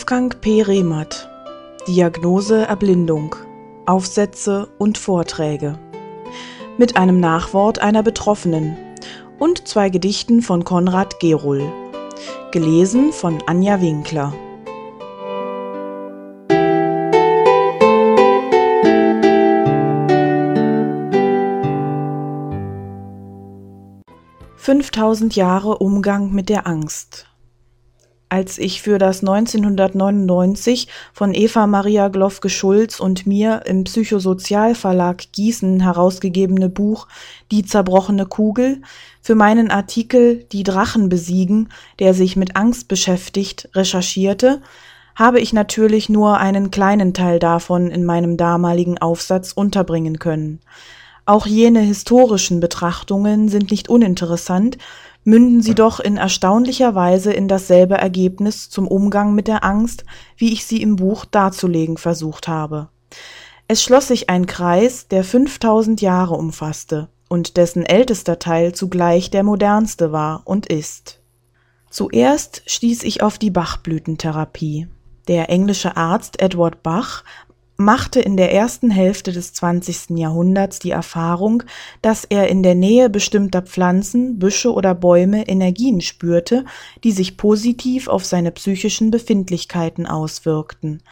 Wolfgang P. Rehmert Diagnose Erblindung Aufsätze und Vorträge mit einem Nachwort einer Betroffenen und zwei Gedichten von Konrad Gerohl. Gelesen von Anja Winkler. Fünftausend Jahre Umgang mit der Angst als ich für das 1999 von Eva Maria Glofke-Schulz und mir im Psychosozialverlag Gießen herausgegebene Buch Die zerbrochene Kugel für meinen Artikel Die Drachen besiegen, der sich mit Angst beschäftigt, recherchierte, habe ich natürlich nur einen kleinen Teil davon in meinem damaligen Aufsatz unterbringen können. Auch jene historischen Betrachtungen sind nicht uninteressant, münden sie doch in erstaunlicher Weise in dasselbe Ergebnis zum Umgang mit der Angst, wie ich sie im Buch darzulegen versucht habe. Es schloss sich ein Kreis, der 5000 Jahre umfasste und dessen ältester Teil zugleich der modernste war und ist. Zuerst stieß ich auf die Bachblütentherapie. Der englische Arzt Edward Bach machte in der ersten Hälfte des 20. Jahrhunderts die Erfahrung, dass er in der Nähe bestimmter Pflanzen, Büsche oder Bäume Energien spürte, die sich positiv auf seine psychischen Befindlichkeiten auswirkten.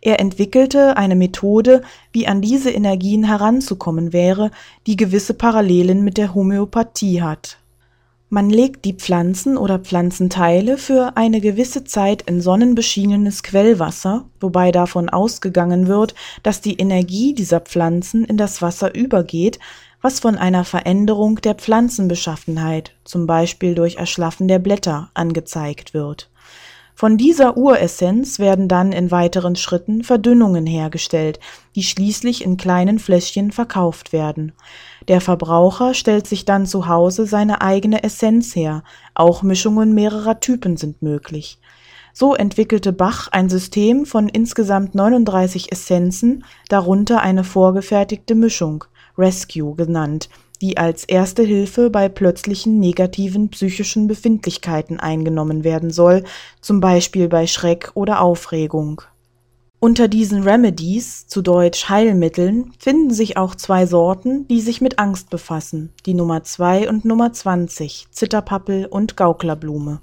Er entwickelte eine Methode, wie an diese Energien heranzukommen wäre, die gewisse Parallelen mit der Homöopathie hat man legt die Pflanzen oder Pflanzenteile für eine gewisse Zeit in sonnenbeschienenes Quellwasser, wobei davon ausgegangen wird, dass die Energie dieser Pflanzen in das Wasser übergeht, was von einer Veränderung der Pflanzenbeschaffenheit, zum Beispiel durch Erschlaffen der Blätter, angezeigt wird. Von dieser Uressenz werden dann in weiteren Schritten Verdünnungen hergestellt, die schließlich in kleinen Fläschchen verkauft werden. Der Verbraucher stellt sich dann zu Hause seine eigene Essenz her, auch Mischungen mehrerer Typen sind möglich. So entwickelte Bach ein System von insgesamt 39 Essenzen, darunter eine vorgefertigte Mischung, Rescue genannt, die als erste Hilfe bei plötzlichen negativen psychischen Befindlichkeiten eingenommen werden soll, zum Beispiel bei Schreck oder Aufregung unter diesen Remedies, zu Deutsch Heilmitteln, finden sich auch zwei Sorten, die sich mit Angst befassen, die Nummer 2 und Nummer 20, Zitterpappel und Gauklerblume.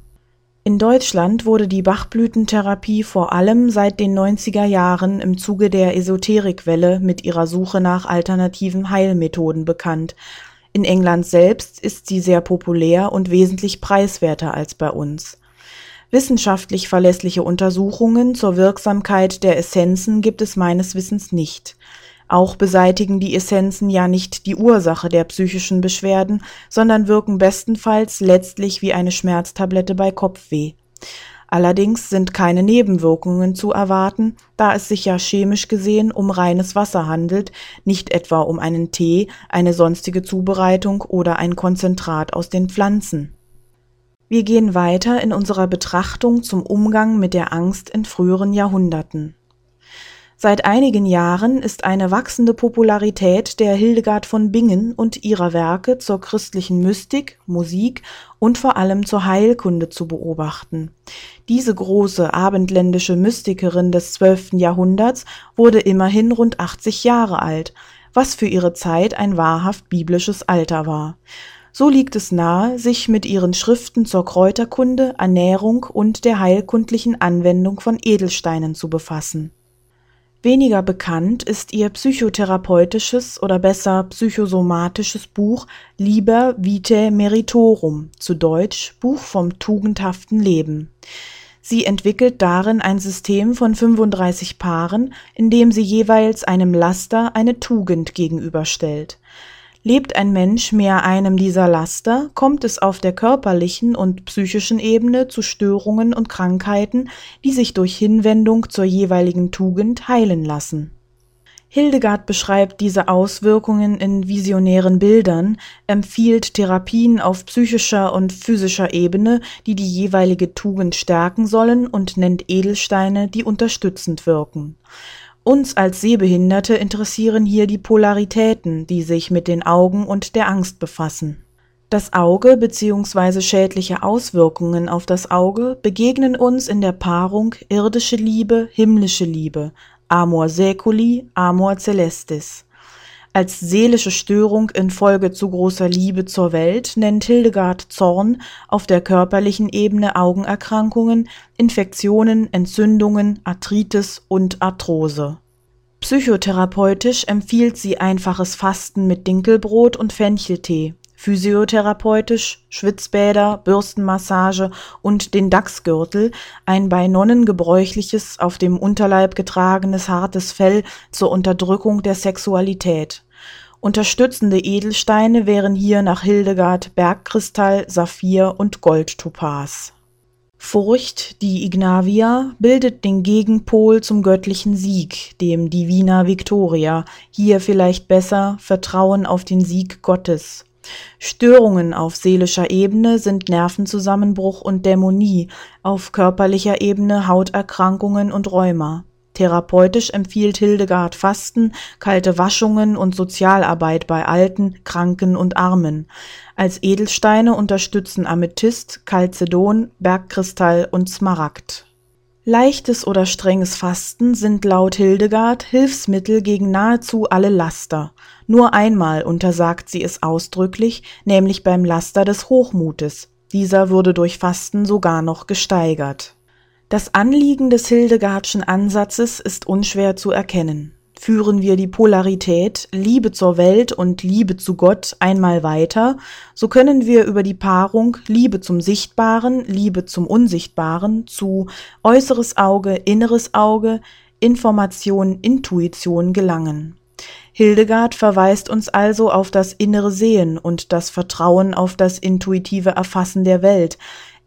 In Deutschland wurde die Bachblütentherapie vor allem seit den 90er Jahren im Zuge der Esoterikwelle mit ihrer Suche nach alternativen Heilmethoden bekannt. In England selbst ist sie sehr populär und wesentlich preiswerter als bei uns. Wissenschaftlich verlässliche Untersuchungen zur Wirksamkeit der Essenzen gibt es meines Wissens nicht. Auch beseitigen die Essenzen ja nicht die Ursache der psychischen Beschwerden, sondern wirken bestenfalls letztlich wie eine Schmerztablette bei Kopfweh. Allerdings sind keine Nebenwirkungen zu erwarten, da es sich ja chemisch gesehen um reines Wasser handelt, nicht etwa um einen Tee, eine sonstige Zubereitung oder ein Konzentrat aus den Pflanzen. Wir gehen weiter in unserer Betrachtung zum Umgang mit der Angst in früheren Jahrhunderten. Seit einigen Jahren ist eine wachsende Popularität der Hildegard von Bingen und ihrer Werke zur christlichen Mystik, Musik und vor allem zur Heilkunde zu beobachten. Diese große abendländische Mystikerin des zwölften Jahrhunderts wurde immerhin rund 80 Jahre alt, was für ihre Zeit ein wahrhaft biblisches Alter war. So liegt es nahe, sich mit ihren Schriften zur Kräuterkunde, Ernährung und der heilkundlichen Anwendung von Edelsteinen zu befassen. Weniger bekannt ist ihr psychotherapeutisches oder besser psychosomatisches Buch Liber Vitae Meritorum, zu Deutsch Buch vom tugendhaften Leben. Sie entwickelt darin ein System von 35 Paaren, in dem sie jeweils einem Laster eine Tugend gegenüberstellt. Lebt ein Mensch mehr einem dieser Laster, kommt es auf der körperlichen und psychischen Ebene zu Störungen und Krankheiten, die sich durch Hinwendung zur jeweiligen Tugend heilen lassen. Hildegard beschreibt diese Auswirkungen in visionären Bildern, empfiehlt Therapien auf psychischer und physischer Ebene, die die jeweilige Tugend stärken sollen und nennt Edelsteine, die unterstützend wirken. Uns als Sehbehinderte interessieren hier die Polaritäten, die sich mit den Augen und der Angst befassen. Das Auge bzw. schädliche Auswirkungen auf das Auge begegnen uns in der Paarung irdische Liebe, himmlische Liebe, Amor saeculi, Amor celestis. Als seelische Störung infolge zu großer Liebe zur Welt nennt Hildegard Zorn auf der körperlichen Ebene Augenerkrankungen, Infektionen, Entzündungen, Arthritis und Arthrose. Psychotherapeutisch empfiehlt sie einfaches Fasten mit Dinkelbrot und Fencheltee physiotherapeutisch, Schwitzbäder, Bürstenmassage und den Dachsgürtel, ein bei Nonnen gebräuchliches, auf dem Unterleib getragenes hartes Fell zur Unterdrückung der Sexualität. Unterstützende Edelsteine wären hier nach Hildegard Bergkristall, Saphir und Goldtopaz. Furcht, die Ignavia, bildet den Gegenpol zum göttlichen Sieg, dem Divina Victoria, hier vielleicht besser Vertrauen auf den Sieg Gottes. Störungen auf seelischer Ebene sind Nervenzusammenbruch und Dämonie, auf körperlicher Ebene Hauterkrankungen und Rheuma. Therapeutisch empfiehlt Hildegard Fasten, kalte Waschungen und Sozialarbeit bei Alten, Kranken und Armen. Als Edelsteine unterstützen Amethyst, Chalcedon, Bergkristall und Smaragd. Leichtes oder strenges Fasten sind laut Hildegard Hilfsmittel gegen nahezu alle Laster. Nur einmal untersagt sie es ausdrücklich, nämlich beim Laster des Hochmutes. Dieser würde durch Fasten sogar noch gesteigert. Das Anliegen des Hildegardschen Ansatzes ist unschwer zu erkennen. Führen wir die Polarität Liebe zur Welt und Liebe zu Gott einmal weiter, so können wir über die Paarung Liebe zum Sichtbaren, Liebe zum Unsichtbaren zu äußeres Auge, inneres Auge, Information, Intuition gelangen. Hildegard verweist uns also auf das innere Sehen und das Vertrauen auf das intuitive Erfassen der Welt,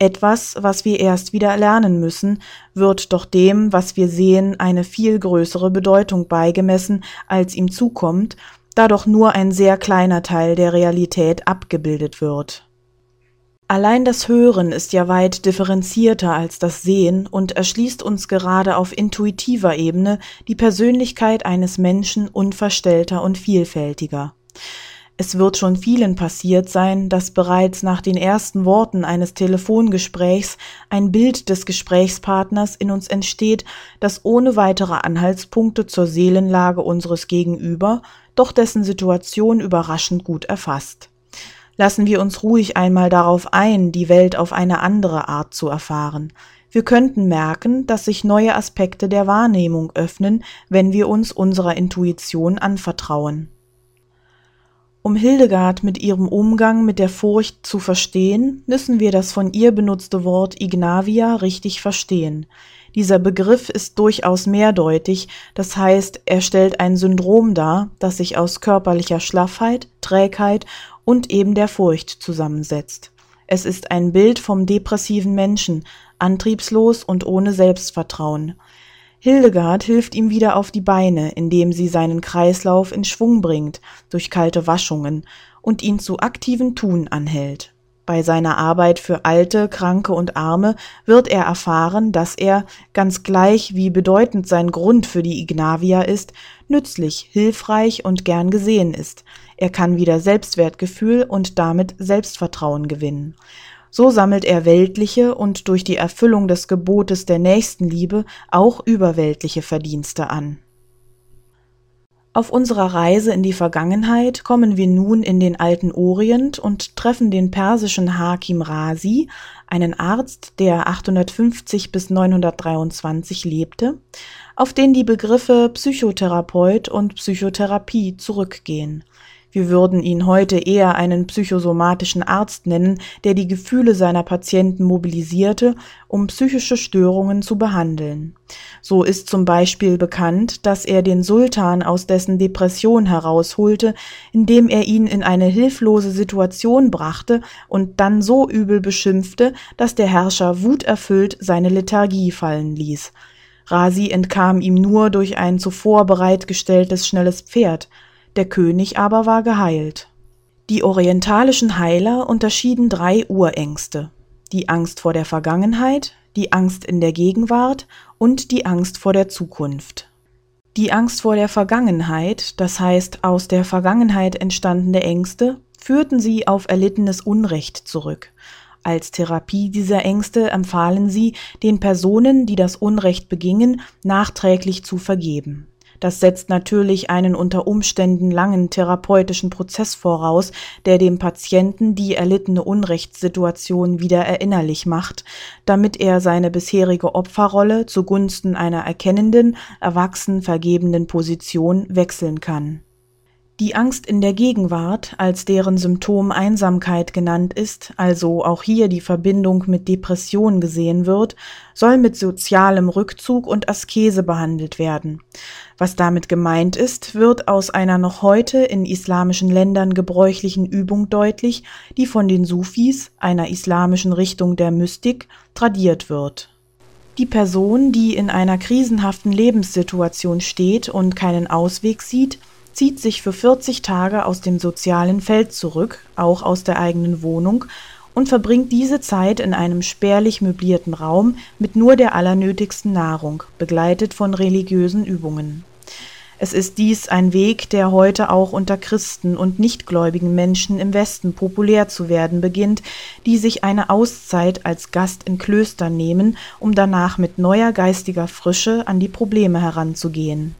etwas, was wir erst wieder lernen müssen, wird doch dem, was wir sehen, eine viel größere Bedeutung beigemessen, als ihm zukommt, da doch nur ein sehr kleiner Teil der Realität abgebildet wird. Allein das Hören ist ja weit differenzierter als das Sehen und erschließt uns gerade auf intuitiver Ebene die Persönlichkeit eines Menschen unverstellter und vielfältiger. Es wird schon vielen passiert sein, dass bereits nach den ersten Worten eines Telefongesprächs ein Bild des Gesprächspartners in uns entsteht, das ohne weitere Anhaltspunkte zur Seelenlage unseres Gegenüber, doch dessen Situation überraschend gut erfasst. Lassen wir uns ruhig einmal darauf ein, die Welt auf eine andere Art zu erfahren. Wir könnten merken, dass sich neue Aspekte der Wahrnehmung öffnen, wenn wir uns unserer Intuition anvertrauen. Um Hildegard mit ihrem Umgang mit der Furcht zu verstehen, müssen wir das von ihr benutzte Wort Ignavia richtig verstehen. Dieser Begriff ist durchaus mehrdeutig, das heißt, er stellt ein Syndrom dar, das sich aus körperlicher Schlaffheit, Trägheit und eben der Furcht zusammensetzt. Es ist ein Bild vom depressiven Menschen, antriebslos und ohne Selbstvertrauen. Hildegard hilft ihm wieder auf die Beine, indem sie seinen Kreislauf in Schwung bringt durch kalte Waschungen und ihn zu aktivem Tun anhält. Bei seiner Arbeit für Alte, Kranke und Arme wird er erfahren, dass er, ganz gleich wie bedeutend sein Grund für die Ignavia ist, nützlich, hilfreich und gern gesehen ist. Er kann wieder Selbstwertgefühl und damit Selbstvertrauen gewinnen. So sammelt er weltliche und durch die Erfüllung des Gebotes der Nächstenliebe auch überweltliche Verdienste an. Auf unserer Reise in die Vergangenheit kommen wir nun in den alten Orient und treffen den persischen Hakim Razi, einen Arzt, der 850 bis 923 lebte, auf den die Begriffe Psychotherapeut und Psychotherapie zurückgehen. Wir würden ihn heute eher einen psychosomatischen Arzt nennen, der die Gefühle seiner Patienten mobilisierte, um psychische Störungen zu behandeln. So ist zum Beispiel bekannt, dass er den Sultan aus dessen Depression herausholte, indem er ihn in eine hilflose Situation brachte und dann so übel beschimpfte, dass der Herrscher wuterfüllt seine Lethargie fallen ließ. Rasi entkam ihm nur durch ein zuvor bereitgestelltes schnelles Pferd, der König aber war geheilt. Die orientalischen Heiler unterschieden drei Urängste die Angst vor der Vergangenheit, die Angst in der Gegenwart und die Angst vor der Zukunft. Die Angst vor der Vergangenheit, das heißt aus der Vergangenheit entstandene Ängste, führten sie auf erlittenes Unrecht zurück. Als Therapie dieser Ängste empfahlen sie, den Personen, die das Unrecht begingen, nachträglich zu vergeben. Das setzt natürlich einen unter Umständen langen therapeutischen Prozess voraus, der dem Patienten die erlittene Unrechtssituation wieder erinnerlich macht, damit er seine bisherige Opferrolle zugunsten einer erkennenden, erwachsen vergebenden Position wechseln kann die Angst in der Gegenwart, als deren Symptom Einsamkeit genannt ist, also auch hier die Verbindung mit Depression gesehen wird, soll mit sozialem Rückzug und Askese behandelt werden. Was damit gemeint ist, wird aus einer noch heute in islamischen Ländern gebräuchlichen Übung deutlich, die von den Sufis, einer islamischen Richtung der Mystik, tradiert wird. Die Person, die in einer krisenhaften Lebenssituation steht und keinen Ausweg sieht, zieht sich für 40 Tage aus dem sozialen Feld zurück, auch aus der eigenen Wohnung, und verbringt diese Zeit in einem spärlich möblierten Raum mit nur der allernötigsten Nahrung, begleitet von religiösen Übungen. Es ist dies ein Weg, der heute auch unter Christen und nichtgläubigen Menschen im Westen populär zu werden beginnt, die sich eine Auszeit als Gast in Klöstern nehmen, um danach mit neuer geistiger Frische an die Probleme heranzugehen.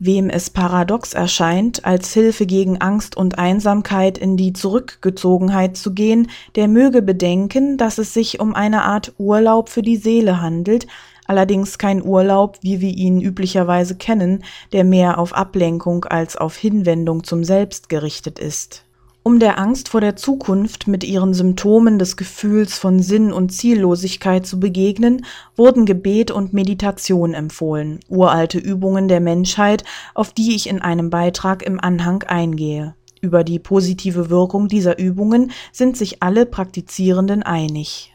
Wem es paradox erscheint, als Hilfe gegen Angst und Einsamkeit in die Zurückgezogenheit zu gehen, der möge bedenken, dass es sich um eine Art Urlaub für die Seele handelt, allerdings kein Urlaub, wie wir ihn üblicherweise kennen, der mehr auf Ablenkung als auf Hinwendung zum Selbst gerichtet ist. Um der Angst vor der Zukunft mit ihren Symptomen des Gefühls von Sinn und Ziellosigkeit zu begegnen, wurden Gebet und Meditation empfohlen, uralte Übungen der Menschheit, auf die ich in einem Beitrag im Anhang eingehe. Über die positive Wirkung dieser Übungen sind sich alle Praktizierenden einig.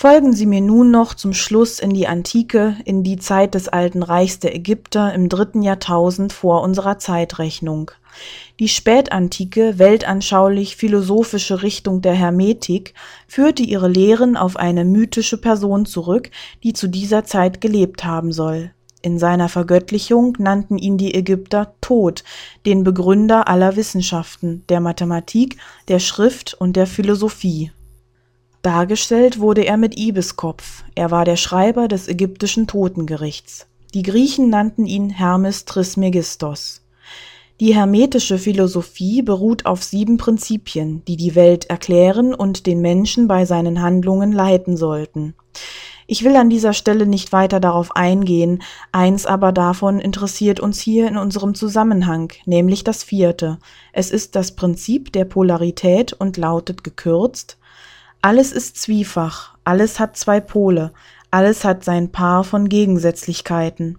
Folgen Sie mir nun noch zum Schluss in die Antike, in die Zeit des alten Reichs der Ägypter im dritten Jahrtausend vor unserer Zeitrechnung. Die spätantike, weltanschaulich-philosophische Richtung der Hermetik führte ihre Lehren auf eine mythische Person zurück, die zu dieser Zeit gelebt haben soll. In seiner Vergöttlichung nannten ihn die Ägypter Tod, den Begründer aller Wissenschaften, der Mathematik, der Schrift und der Philosophie. Dargestellt wurde er mit Ibeskopf, er war der Schreiber des ägyptischen Totengerichts. Die Griechen nannten ihn Hermes Trismegistos. Die hermetische Philosophie beruht auf sieben Prinzipien, die die Welt erklären und den Menschen bei seinen Handlungen leiten sollten. Ich will an dieser Stelle nicht weiter darauf eingehen, eins aber davon interessiert uns hier in unserem Zusammenhang, nämlich das vierte. Es ist das Prinzip der Polarität und lautet gekürzt alles ist zwiefach, alles hat zwei Pole, alles hat sein Paar von Gegensätzlichkeiten.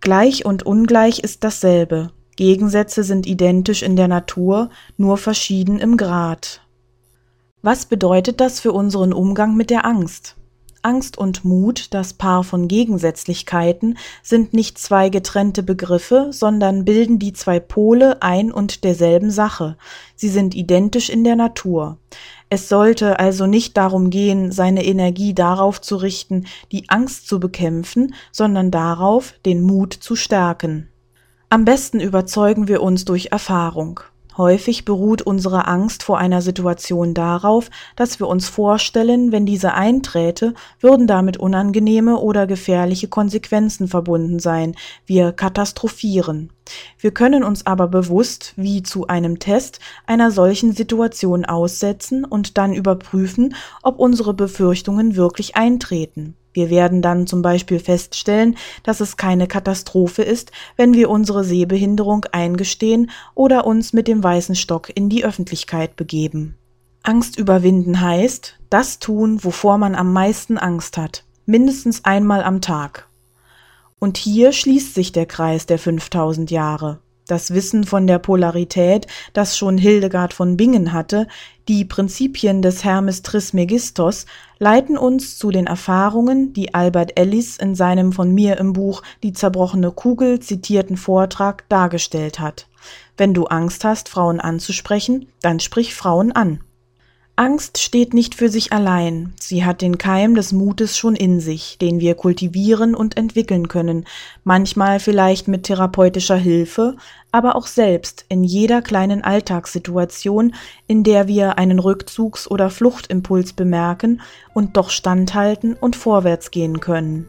Gleich und ungleich ist dasselbe. Gegensätze sind identisch in der Natur, nur verschieden im Grad. Was bedeutet das für unseren Umgang mit der Angst? Angst und Mut, das Paar von Gegensätzlichkeiten, sind nicht zwei getrennte Begriffe, sondern bilden die zwei Pole ein und derselben Sache. Sie sind identisch in der Natur. Es sollte also nicht darum gehen, seine Energie darauf zu richten, die Angst zu bekämpfen, sondern darauf, den Mut zu stärken. Am besten überzeugen wir uns durch Erfahrung. Häufig beruht unsere Angst vor einer Situation darauf, dass wir uns vorstellen, wenn diese einträte, würden damit unangenehme oder gefährliche Konsequenzen verbunden sein. Wir katastrophieren. Wir können uns aber bewusst, wie zu einem Test, einer solchen Situation aussetzen und dann überprüfen, ob unsere Befürchtungen wirklich eintreten. Wir werden dann zum Beispiel feststellen, dass es keine Katastrophe ist, wenn wir unsere Sehbehinderung eingestehen oder uns mit dem weißen Stock in die Öffentlichkeit begeben. Angst überwinden heißt, das tun, wovor man am meisten Angst hat, mindestens einmal am Tag. Und hier schließt sich der Kreis der 5000 Jahre das Wissen von der Polarität, das schon Hildegard von Bingen hatte, die Prinzipien des Hermes Trismegistos leiten uns zu den Erfahrungen, die Albert Ellis in seinem von mir im Buch Die zerbrochene Kugel zitierten Vortrag dargestellt hat. Wenn du Angst hast, Frauen anzusprechen, dann sprich Frauen an. Angst steht nicht für sich allein, sie hat den Keim des Mutes schon in sich, den wir kultivieren und entwickeln können, manchmal vielleicht mit therapeutischer Hilfe, aber auch selbst in jeder kleinen Alltagssituation, in der wir einen Rückzugs- oder Fluchtimpuls bemerken und doch standhalten und vorwärts gehen können.